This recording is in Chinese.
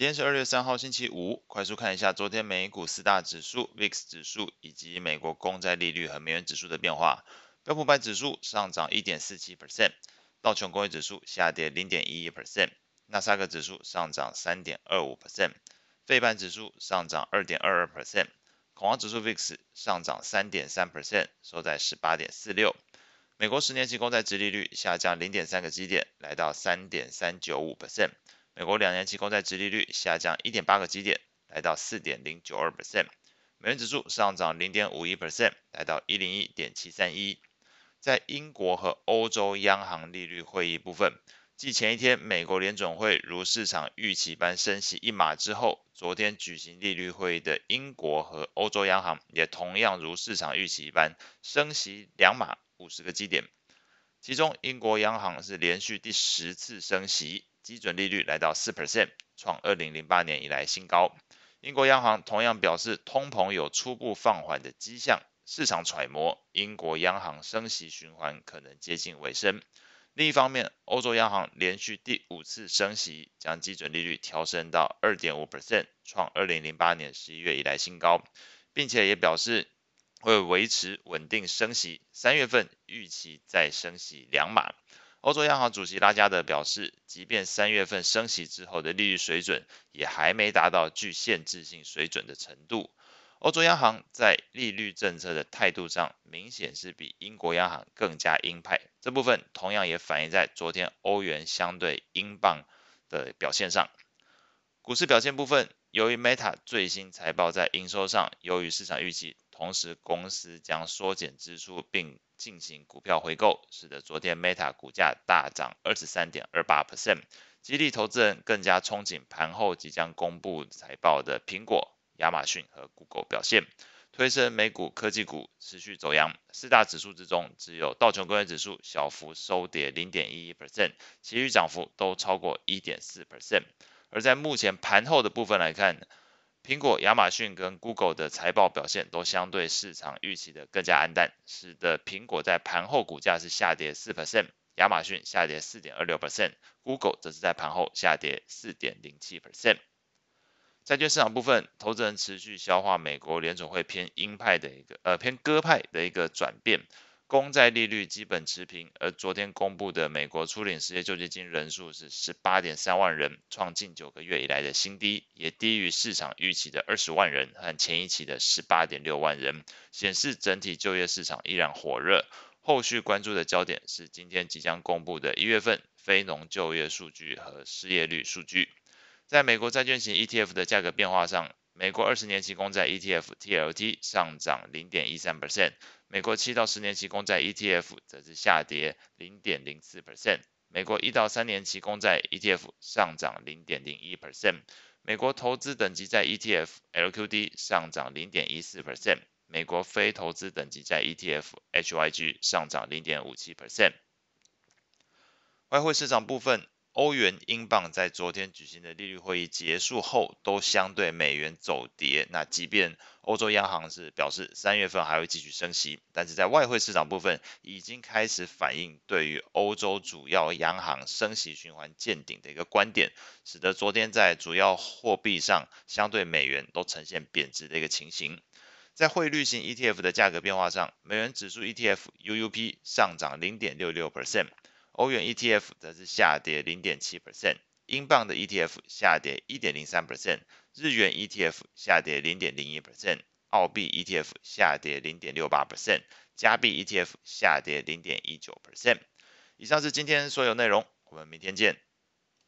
今天是二月三号，星期五。快速看一下昨天美股四大指数、VIX 指数以及美国公债利率和美元指数的变化。标普百指数上涨一点四七 percent，道琼工业指数下跌零点一一 percent，纳斯克指数上涨三点二五 percent，费半指数上涨二点二二 percent，恐慌指数 VIX 上涨三点三 percent，收在十八点四六。美国十年期公债殖利率下降零点三个基点，来到三点三九五 percent。美国两年期公债殖利率下降一点八个基点，来到四点零九二 percent。美元指数上涨零点五一 percent，来到一零一点七三一。在英国和欧洲央行利率会议部分，继前一天美国联总会如市场预期般升息一码之后，昨天举行利率会议的英国和欧洲央行也同样如市场预期一般升息两码五十个基点。其中英国央行是连续第十次升息。基准利率来到四 percent，创二零零八年以来新高。英国央行同样表示，通膨有初步放缓的迹象，市场揣摩英国央行升息循环可能接近尾声。另一方面，欧洲央行连续第五次升息，将基准利率调升到二点五 percent，创二零零八年十一月以来新高，并且也表示会维持稳定升息，三月份预期再升息两码。欧洲央行主席拉加德表示，即便三月份升息之后的利率水准也还没达到具限制性水准的程度。欧洲央行在利率政策的态度上，明显是比英国央行更加鹰派。这部分同样也反映在昨天欧元相对英镑的表现上。股市表现部分，由于 Meta 最新财报在营收上优于市场预期。同时，公司将缩减支出并进行股票回购，使得昨天 Meta 股价大涨二十三点二八 percent，激励投资人更加憧憬盘后即将公布财报的苹果、亚马逊和 Google 表现，推升美股科技股持续走扬。四大指数之中，只有道琼工业指数小幅收跌零点一一 percent，其余涨幅都超过一点四 percent。而在目前盘后的部分来看，苹果、亚马逊跟 Google 的财报表现都相对市场预期的更加黯淡，使得苹果在盘后股价是下跌四 percent，亚马逊下跌四点二六 percent，Google 则是在盘后下跌四点零七 percent。债券市场部分，投资人持续消化美国联准会偏鹰派的一个呃偏鸽派的一个转变。公债利率基本持平，而昨天公布的美国初领失业救济金人数是十八点三万人，创近九个月以来的新低，也低于市场预期的二十万人和前一期的十八点六万人，显示整体就业市场依然火热。后续关注的焦点是今天即将公布的一月份非农就业数据和失业率数据。在美国债券型 ETF 的价格变化上，美国二十年期公债 ETF TLT 上涨零点一三 percent。美国七到十年期公债 ETF 则是下跌零点零四 percent，美国一到三年期公债 ETF 上涨零点零一 percent，美国投资等级债 ETF LQD 上涨零点一四 percent，美国非投资等级债 ETF HYG 上涨零点五七 percent。外汇市场部分。欧元、英镑在昨天举行的利率会议结束后，都相对美元走跌。那即便欧洲央行是表示三月份还会继续升息，但是在外汇市场部分已经开始反映对于欧洲主要央行升息循环见顶的一个观点，使得昨天在主要货币上相对美元都呈现贬值的一个情形。在汇率型 ETF 的价格变化上，美元指数 ETF UUP 上涨零点六六 percent。欧元 ETF 则是下跌零点七 percent，英镑的 ETF 下跌一点零三 percent，日元 ETF 下跌零点零一 percent，澳币 ETF 下跌零点六八 percent，加币 ETF 下跌零点一九 percent。以上是今天所有内容，我们明天见。